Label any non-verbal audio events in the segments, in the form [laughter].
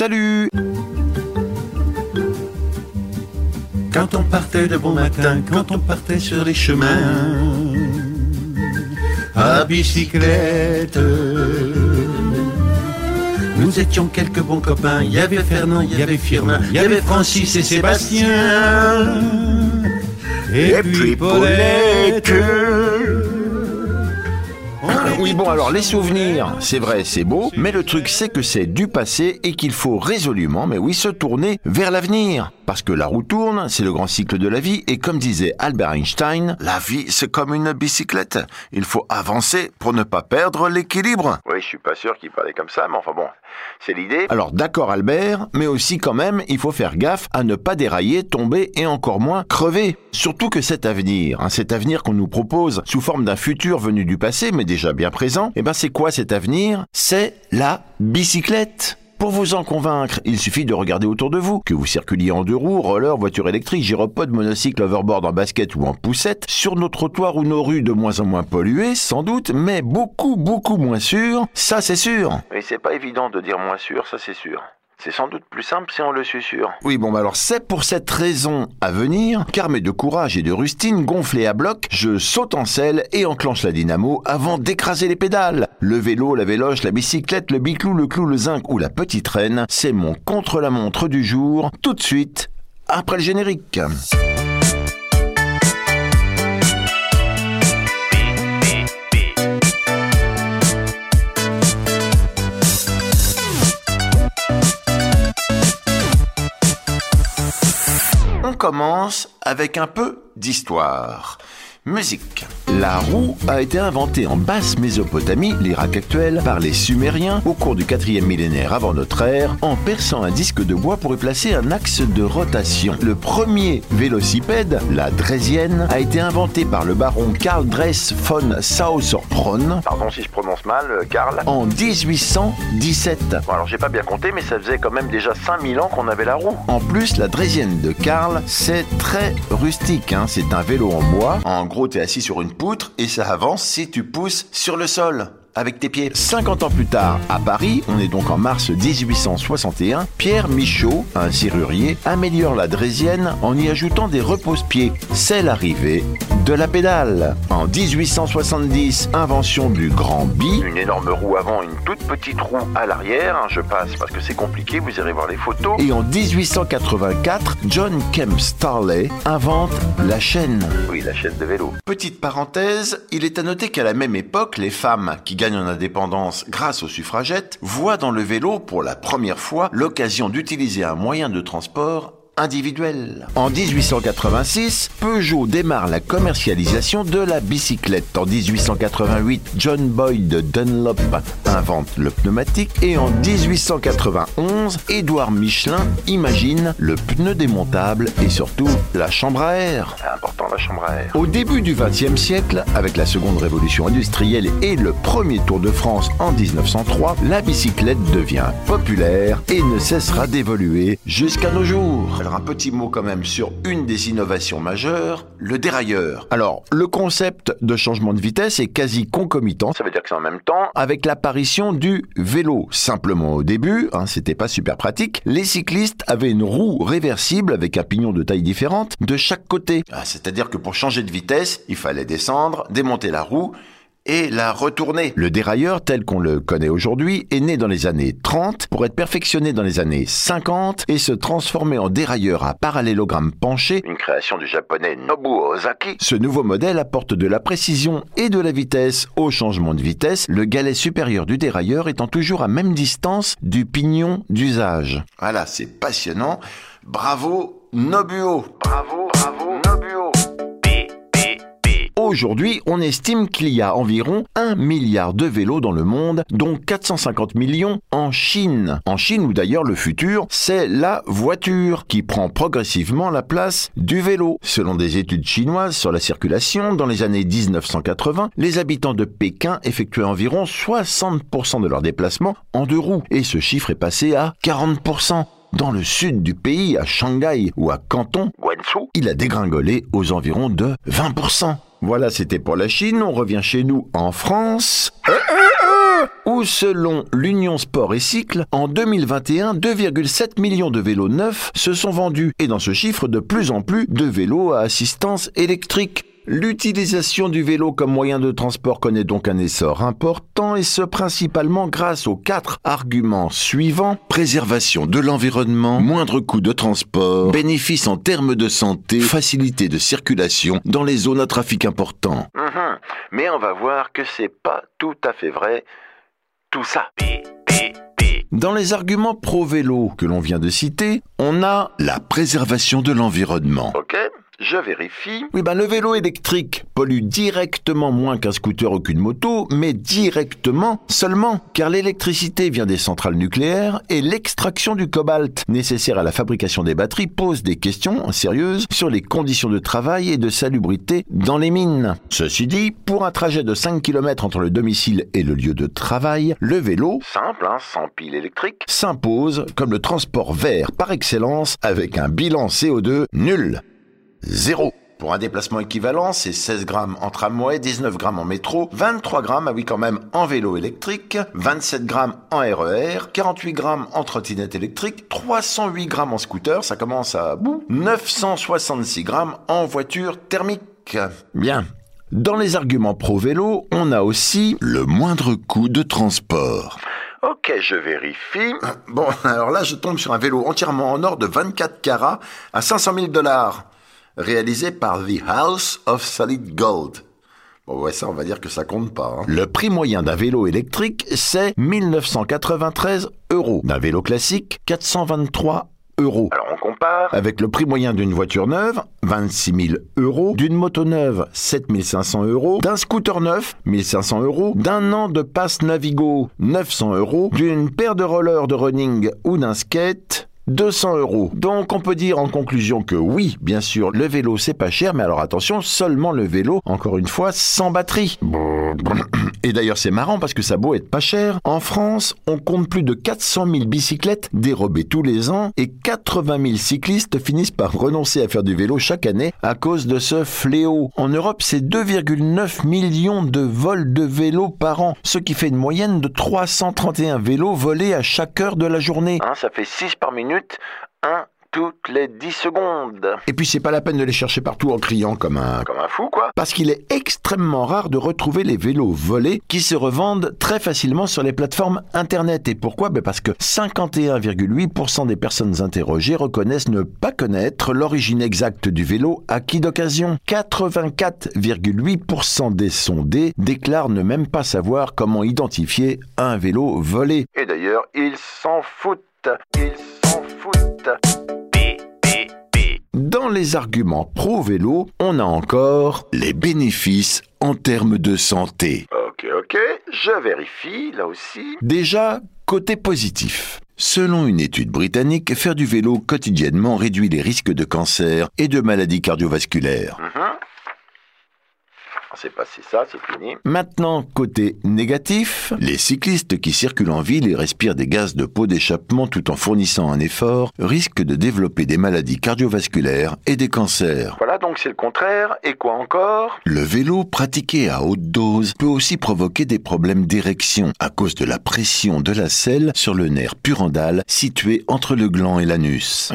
Salut Quand on partait de bon matin, quand on partait sur les chemins, à bicyclette, nous étions quelques bons copains. Il y avait Fernand, il y avait Firmin, il y avait Francis et Sébastien. Et, puis Paulette. Oui bon alors les souvenirs, c'est vrai, c'est beau, mais le truc c'est que c'est du passé et qu'il faut résolument, mais oui, se tourner vers l'avenir. Parce que la roue tourne, c'est le grand cycle de la vie, et comme disait Albert Einstein, la vie c'est comme une bicyclette. Il faut avancer pour ne pas perdre l'équilibre. Oui, je suis pas sûr qu'il parlait comme ça, mais enfin bon, c'est l'idée. Alors d'accord Albert, mais aussi quand même, il faut faire gaffe à ne pas dérailler, tomber et encore moins crever. Surtout que cet avenir, hein, cet avenir qu'on nous propose sous forme d'un futur venu du passé, mais déjà bien présent, eh ben c'est quoi cet avenir? C'est la bicyclette. Pour vous en convaincre, il suffit de regarder autour de vous, que vous circuliez en deux roues, roller, voiture électrique, gyropode, monocycle, overboard en basket ou en poussette, sur nos trottoirs ou nos rues de moins en moins polluées, sans doute, mais beaucoup, beaucoup moins sûres, ça c'est sûr. Et c'est pas évident de dire moins sûr, ça c'est sûr. C'est sans doute plus simple si on le susurre. Oui, bon, bah alors c'est pour cette raison à venir qu'armé de courage et de rustine, gonflé à bloc, je saute en selle et enclenche la dynamo avant d'écraser les pédales. Le vélo, la véloche, la bicyclette, le biclou, le clou, le zinc ou la petite reine, c'est mon contre-la-montre du jour, tout de suite, après le générique. Commence avec un peu d'histoire. Musique. La roue a été inventée en basse Mésopotamie, l'Irak actuel, par les Sumériens au cours du 4e millénaire avant notre ère, en perçant un disque de bois pour y placer un axe de rotation. Le premier vélocipède, la Dresienne, a été inventé par le baron Karl Dress von Sauerbrunn Pardon si je prononce mal, euh, Karl. en 1817. Bon, alors j'ai pas bien compté, mais ça faisait quand même déjà 5000 ans qu'on avait la roue. En plus, la Dresienne de Karl, c'est très rustique. hein. C'est un vélo en bois. En gros, t'es assis sur une poutre et ça avance si tu pousses sur le sol. Avec tes pieds. 50 ans plus tard, à Paris, on est donc en mars 1861, Pierre Michaud, un serrurier, améliore la Drésienne en y ajoutant des repose-pieds. C'est l'arrivée de la pédale. En 1870, invention du grand bi. Une énorme roue avant, une toute petite roue à l'arrière. je passe parce que c'est compliqué, vous irez voir les photos. Et en 1884, John Kemp Starley invente la chaîne. Oui, la chaîne de vélo. Petite parenthèse, il est à noter qu'à la même époque, les femmes qui gagnent en indépendance grâce aux suffragettes voient dans le vélo pour la première fois l'occasion d'utiliser un moyen de transport individuel. En 1886, Peugeot démarre la commercialisation de la bicyclette. En 1888, John Boyd Dunlop invente le pneumatique et en 1891, Édouard Michelin imagine le pneu démontable et surtout la chambre à air. C'est important la chambre à air. Au début du XXe siècle, avec la seconde révolution industrielle et le premier Tour de France en 1903, la bicyclette devient populaire et ne cessera d'évoluer jusqu'à nos jours. Un petit mot quand même sur une des innovations majeures, le dérailleur. Alors, le concept de changement de vitesse est quasi concomitant Ça veut dire que c'est en même temps. avec l'apparition du vélo. Simplement au début, hein, c'était pas super pratique, les cyclistes avaient une roue réversible avec un pignon de taille différente de chaque côté. Ah, C'est-à-dire que pour changer de vitesse, il fallait descendre, démonter la roue et la retourner. Le dérailleur tel qu'on le connaît aujourd'hui est né dans les années 30 pour être perfectionné dans les années 50 et se transformer en dérailleur à parallélogramme penché Une création du japonais Nobuo Ozaki. ce nouveau modèle apporte de la précision et de la vitesse au changement de vitesse, le galet supérieur du dérailleur étant toujours à même distance du pignon d'usage. Voilà, c'est passionnant. Bravo Nobuo. Bravo, bravo, Nobuo. Aujourd'hui, on estime qu'il y a environ 1 milliard de vélos dans le monde, dont 450 millions en Chine. En Chine, où d'ailleurs le futur, c'est la voiture, qui prend progressivement la place du vélo. Selon des études chinoises sur la circulation, dans les années 1980, les habitants de Pékin effectuaient environ 60% de leurs déplacements en deux roues, et ce chiffre est passé à 40%. Dans le sud du pays, à Shanghai ou à Canton, il a dégringolé aux environs de 20%. Voilà, c'était pour la Chine. On revient chez nous en France. Euh, euh, euh, où selon l'Union Sport et Cycle, en 2021, 2,7 millions de vélos neufs se sont vendus et dans ce chiffre de plus en plus de vélos à assistance électrique. L'utilisation du vélo comme moyen de transport connaît donc un essor important et ce principalement grâce aux quatre arguments suivants. Préservation de l'environnement, moindre coût de transport, bénéfice en termes de santé, facilité de circulation dans les zones à trafic important. Mhm. Mais on va voir que c'est pas tout à fait vrai. Tout ça. Dans les arguments pro-vélo que l'on vient de citer, on a la préservation de l'environnement. Je vérifie. Oui, ben le vélo électrique pollue directement moins qu'un scooter ou qu'une moto, mais directement seulement, car l'électricité vient des centrales nucléaires et l'extraction du cobalt nécessaire à la fabrication des batteries pose des questions sérieuses sur les conditions de travail et de salubrité dans les mines. Ceci dit, pour un trajet de 5 km entre le domicile et le lieu de travail, le vélo Simple, hein, sans pile électrique. s'impose comme le transport vert par excellence avec un bilan CO2 nul. Zéro. Pour un déplacement équivalent, c'est 16 grammes en tramway, 19 grammes en métro, 23 grammes, ah oui quand même, en vélo électrique, 27 grammes en RER, 48 grammes en trottinette électrique, 308 grammes en scooter, ça commence à bout, 966 grammes en voiture thermique. Bien. Dans les arguments pro-vélo, on a aussi le moindre coût de transport. Ok, je vérifie. Bon, [laughs] alors là, je tombe sur un vélo entièrement en or de 24 carats à 500 000 dollars, réalisé par The House of Solid Gold. Bon, ouais, ça, on va dire que ça compte pas. hein. Le prix moyen d'un vélo électrique, c'est 1993 euros. D'un vélo classique, 423 euros. Alors on compare. Avec le prix moyen d'une voiture neuve, 26 000 euros, d'une moto neuve, 7 500 euros, d'un scooter neuf, 1500 euros, d'un an de passe Navigo, 900 euros, d'une paire de rollers de running ou d'un skate, 200 euros. Donc on peut dire en conclusion que oui, bien sûr, le vélo c'est pas cher, mais alors attention, seulement le vélo, encore une fois, sans batterie. [coughs] Et d'ailleurs c'est marrant parce que ça beau être pas cher, en France, on compte plus de 400 000 bicyclettes dérobées tous les ans et 80 000 cyclistes finissent par renoncer à faire du vélo chaque année à cause de ce fléau. En Europe, c'est 2,9 millions de vols de vélos par an, ce qui fait une moyenne de 331 vélos volés à chaque heure de la journée. Hein, ça fait 6 par minute. 1 toutes les 10 secondes. Et puis c'est pas la peine de les chercher partout en criant comme un... Comme un fou, quoi. Parce qu'il est extrêmement rare de retrouver les vélos volés qui se revendent très facilement sur les plateformes Internet. Et pourquoi? Ben Parce que 51,8% des personnes interrogées reconnaissent ne pas connaître l'origine exacte du vélo acquis d'occasion. 84,8% des sondés déclarent ne même pas savoir comment identifier un vélo volé. Et d'ailleurs, ils s'en foutent. Ils Dans les arguments pro-vélo, on a encore les bénéfices en termes de santé. Ok, ok, je vérifie, là aussi. Déjà, côté positif. Selon une étude britannique, faire du vélo quotidiennement réduit les risques de cancer et de maladies cardiovasculaires. Mhm. C'est passé ça, c'est fini. Maintenant, côté négatif, les cyclistes qui circulent en ville et respirent des gaz de peau d'échappement tout en fournissant un effort risquent de développer des maladies cardiovasculaires et des cancers. Voilà, donc c'est le contraire. Et quoi encore? Le vélo pratiqué à haute dose peut aussi provoquer des problèmes d'érection à cause de la pression de la selle sur le nerf purandal situé entre le gland et l'anus.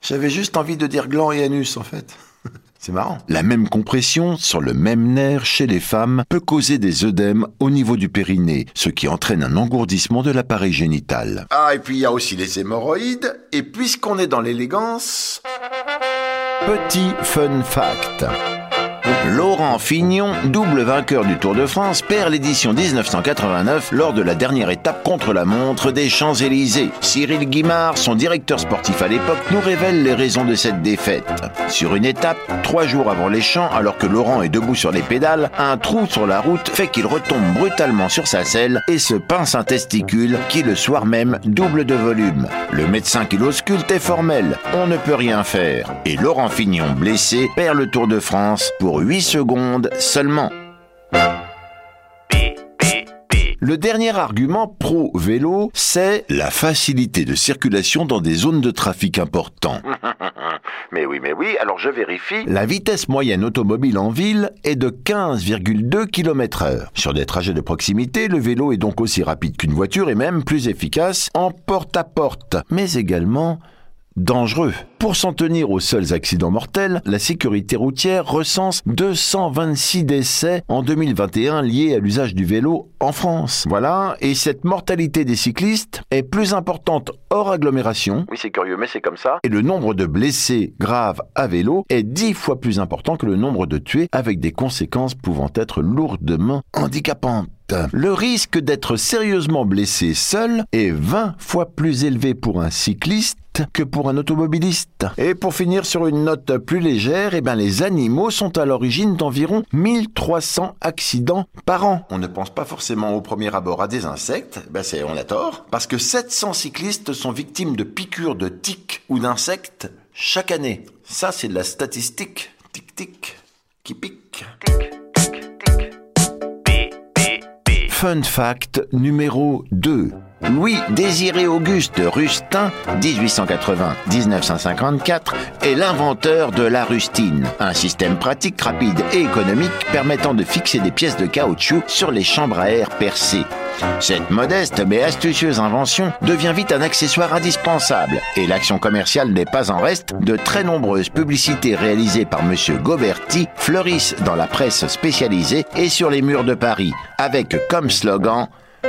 J'avais juste envie de dire gland et anus en fait. C'est marrant. La même compression sur le même nerf chez les femmes peut causer des œdèmes au niveau du périnée, ce qui entraîne un engourdissement de l'appareil génital. Ah, et puis il y a aussi les hémorroïdes. Et puisqu'on est dans l'élégance... Petit fun fact. Laurent Fignon, double vainqueur du Tour de France, perd l'édition 1989 lors de la dernière étape contre la montre des Champs-Élysées. Cyril Guimard, son directeur sportif à l'époque, nous révèle les raisons de cette défaite. Sur une étape, trois jours avant les champs, alors que Laurent est debout sur les pédales, un trou sur la route fait qu'il retombe brutalement sur sa selle et se pince un testicule qui le soir même double de volume. Le médecin qui l'ausculte est formel, on ne peut rien faire. Et Laurent Fignon, blessé, perd le Tour de France pour 8 secondes seulement. Le dernier argument pro-vélo, c'est la facilité de circulation dans des zones de trafic importants. [laughs] mais oui, mais oui, alors je vérifie. La vitesse moyenne automobile en ville est de 15,2 km heure. Sur des trajets de proximité, le vélo est donc aussi rapide qu'une voiture et même plus efficace en porte-à-porte, mais également dangereux. Pour s'en tenir aux seuls accidents mortels, la sécurité routière recense 226 décès en 2021 liés à l'usage du vélo en France. Voilà, et cette mortalité des cyclistes est plus importante hors agglomération. Oui, c'est curieux, mais c'est comme ça. Et le nombre de blessés graves à vélo est dix fois plus important que le nombre de tués, avec des conséquences pouvant être lourdement handicapantes. Le risque d'être sérieusement blessé seul est 20 fois plus élevé pour un cycliste que pour un automobiliste. Et pour finir sur une note plus légère, eh ben les animaux sont à l'origine d'environ 1300 accidents par an. On ne pense pas forcément au premier abord à des insectes, ben c'est on a tort, parce que 700 cyclistes sont victimes de piqûres de tiques ou d'insectes chaque année. Ça c'est de la statistique. Tic tic qui pique. Fun fact numéro 2. Louis Désiré Auguste Rustin, 1880-1954, est l'inventeur de la rustine, un système pratique, rapide et économique permettant de fixer des pièces de caoutchouc sur les chambres à air percées. Cette modeste mais astucieuse invention devient vite un accessoire indispensable et l'action commerciale n'est pas en reste. De très nombreuses publicités réalisées par Monsieur Goberti fleurissent dans la presse spécialisée et sur les murs de Paris avec comme slogan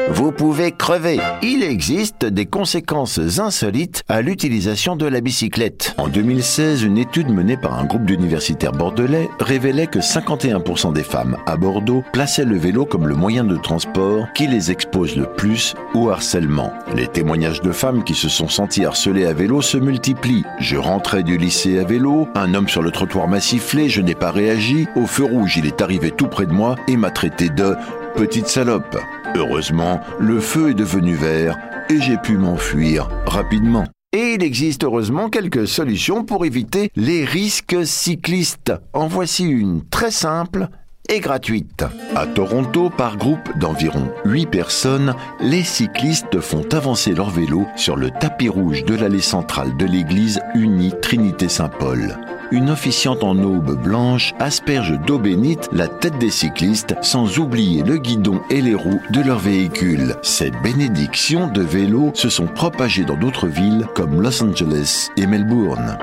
vous pouvez crever. Il existe des conséquences insolites à l'utilisation de la bicyclette. En 2016, une étude menée par un groupe d'universitaires bordelais révélait que 51% des femmes à Bordeaux plaçaient le vélo comme le moyen de transport qui les expose le plus au harcèlement. Les témoignages de femmes qui se sont senties harcelées à vélo se multiplient. Je rentrais du lycée à vélo, un homme sur le trottoir m'a sifflé, je n'ai pas réagi, au feu rouge il est arrivé tout près de moi et m'a traité de petite salope. Heureusement, le feu est devenu vert et j'ai pu m'enfuir rapidement. Et il existe heureusement quelques solutions pour éviter les risques cyclistes. En voici une très simple et gratuite. À Toronto, par groupe d'environ 8 personnes, les cyclistes font avancer leur vélo sur le tapis rouge de l'allée centrale de l'église unie Trinité Saint-Paul une officiante en aube blanche asperge d'eau bénite la tête des cyclistes sans oublier le guidon et les roues de leur véhicule. Ces bénédictions de vélo se sont propagées dans d'autres villes comme Los Angeles et Melbourne.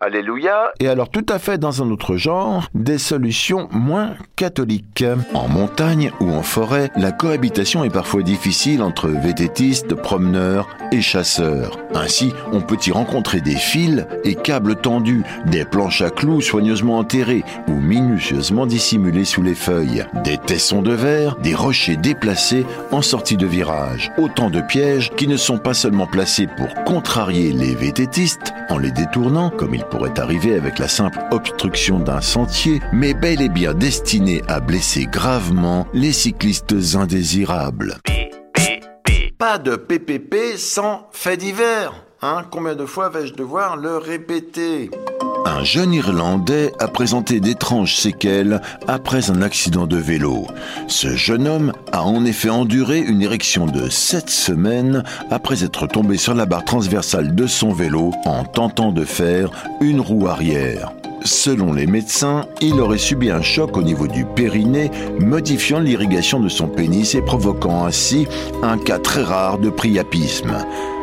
Alléluia. Et alors tout à fait dans un autre genre, des solutions moins catholiques. En montagne ou en forêt, la cohabitation est parfois difficile entre vététistes, promeneurs et chasseurs. Ainsi, on peut y rencontrer des fils et câbles tendus, des planches à clous soigneusement enterrées ou minutieusement dissimulées sous les feuilles, des tessons de verre, des rochers déplacés en sortie de virage. Autant de pièges qui ne sont pas seulement placés pour contrarier les vététistes en les détournant, comme il pourrait arriver avec la simple obstruction d'un sentier, mais bel et bien destiné à blesser gravement les cyclistes indésirables. Pas de PPP sans fait divers. Hein? Combien de fois vais-je devoir le répéter? Un jeune Irlandais a présenté d'étranges séquelles après un accident de vélo. Ce jeune homme a en effet enduré une érection de 7 semaines après être tombé sur la barre transversale de son vélo en tentant de faire une roue arrière. Selon les médecins, il aurait subi un choc au niveau du périnée, modifiant l'irrigation de son pénis et provoquant ainsi un cas très rare de priapisme.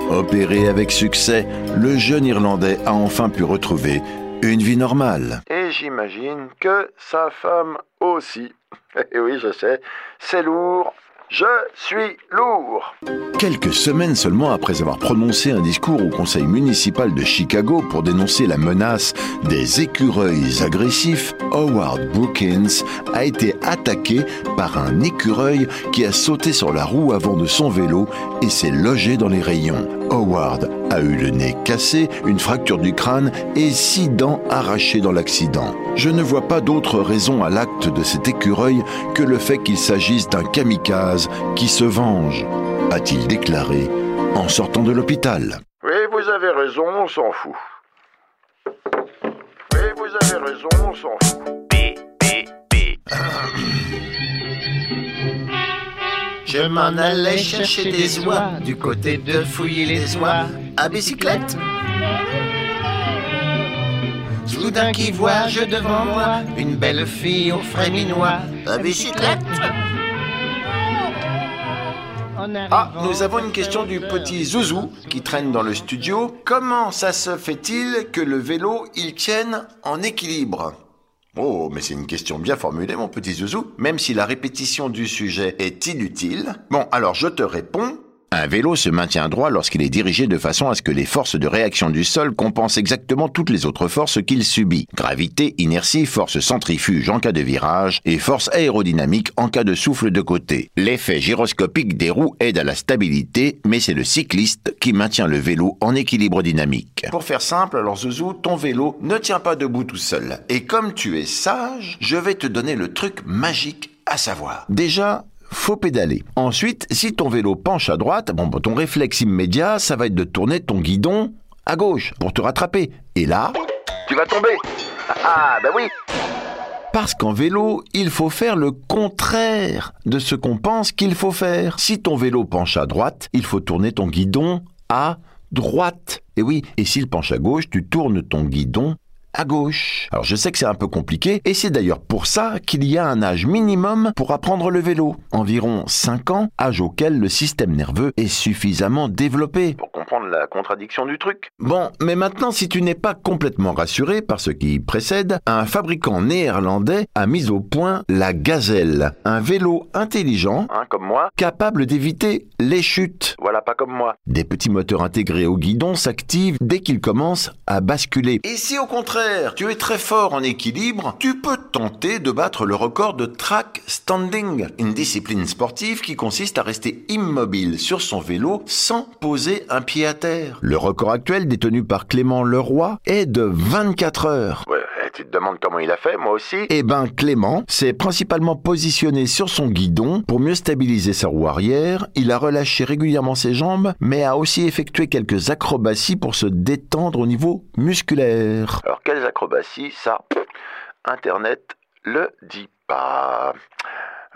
Opéré avec succès, le jeune Irlandais a enfin pu retrouver une vie normale. Et j'imagine que sa femme aussi. [laughs] Et oui, je sais, c'est lourd, je suis lourd. Quelques semaines seulement après avoir prononcé un discours au conseil municipal de Chicago pour dénoncer la menace des écureuils agressifs, Howard Brookins a été attaqué par un écureuil qui a sauté sur la roue avant de son vélo et s'est logé dans les rayons. Howard a eu le nez cassé, une fracture du crâne et six dents arrachées dans l'accident. Je ne vois pas d'autre raison à l'acte de cet écureuil que le fait qu'il s'agisse d'un kamikaze qui se venge, a-t-il déclaré en sortant de l'hôpital. Oui, vous avez raison, on s'en fout. Oui, vous avez raison, on s'en fout. Je m'en allais chercher des oies du côté de fouiller les oies à bicyclette. Soudain qui voit je devant moi une belle fille au frais minois à bicyclette. Ah, nous avons une question du petit Zouzou qui traîne dans le studio. Comment ça se fait-il que le vélo, il tienne en équilibre? Oh, mais c'est une question bien formulée, mon petit Zouzou, même si la répétition du sujet est inutile. Bon, alors je te réponds. Un vélo se maintient droit lorsqu'il est dirigé de façon à ce que les forces de réaction du sol compensent exactement toutes les autres forces qu'il subit. Gravité, inertie, force centrifuge en cas de virage et force aérodynamique en cas de souffle de côté. L'effet gyroscopique des roues aide à la stabilité, mais c'est le cycliste qui maintient le vélo en équilibre dynamique. Pour faire simple, alors Zouzou, ton vélo ne tient pas debout tout seul. Et comme tu es sage, je vais te donner le truc magique à savoir. Déjà, faut pédaler. Ensuite, si ton vélo penche à droite, bon, ton réflexe immédiat, ça va être de tourner ton guidon à gauche pour te rattraper. Et là, Tu vas tomber Ah, bah oui parce qu'en vélo, il faut faire le contraire de ce qu'on pense qu'il faut faire. Si ton vélo penche à droite, il faut tourner ton guidon à droite. Et oui, et s'il penche à gauche, tu tournes ton guidon à gauche. Alors je sais que c'est un peu compliqué, et c'est d'ailleurs pour ça qu'il y a un âge minimum pour apprendre le vélo. Environ 5 ans, âge auquel le système nerveux est suffisamment développé. Comprendre la contradiction du truc. Bon, mais maintenant, si tu n'es pas complètement rassuré par ce qui précède, un fabricant néerlandais a mis au point la Gazelle, un vélo intelligent Hein, comme moi capable d'éviter les chutes. Voilà, pas comme moi. Des petits moteurs intégrés au guidon s'activent dès qu'ils commencent à basculer. Et si au contraire, tu es très fort en équilibre, tu peux tenter de battre le record de track standing, une discipline sportive qui consiste à rester immobile sur son vélo sans poser un pied à terre. Le record actuel détenu par Clément Leroy est de 24 heures. Ouais, eh, tu te demandes comment il a fait, moi aussi Eh ben Clément s'est principalement positionné sur son guidon pour mieux stabiliser sa roue arrière, il a relâché régulièrement ses jambes, mais a aussi effectué quelques acrobaties pour se détendre au niveau musculaire. Alors, quelles acrobaties? Ça, Internet le dit pas.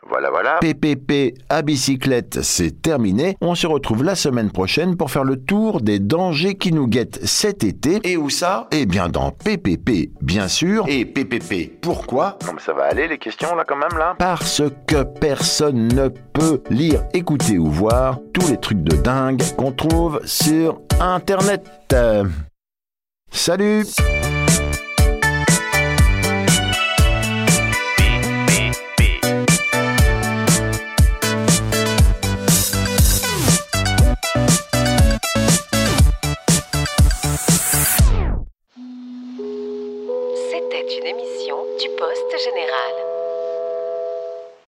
Voilà, voilà. PPP à bicyclette, c'est terminé. On se retrouve la semaine prochaine pour faire le tour des dangers qui nous guettent cet été. Et où ça? Eh bien dans PPP, bien sûr. Et PPP, pourquoi? Non, mais ça va aller, les questions, là, quand même, là Parce que personne ne peut lire, écouter ou voir tous les trucs de dingue qu'on trouve sur Internet. Euh, Salut Poste Général.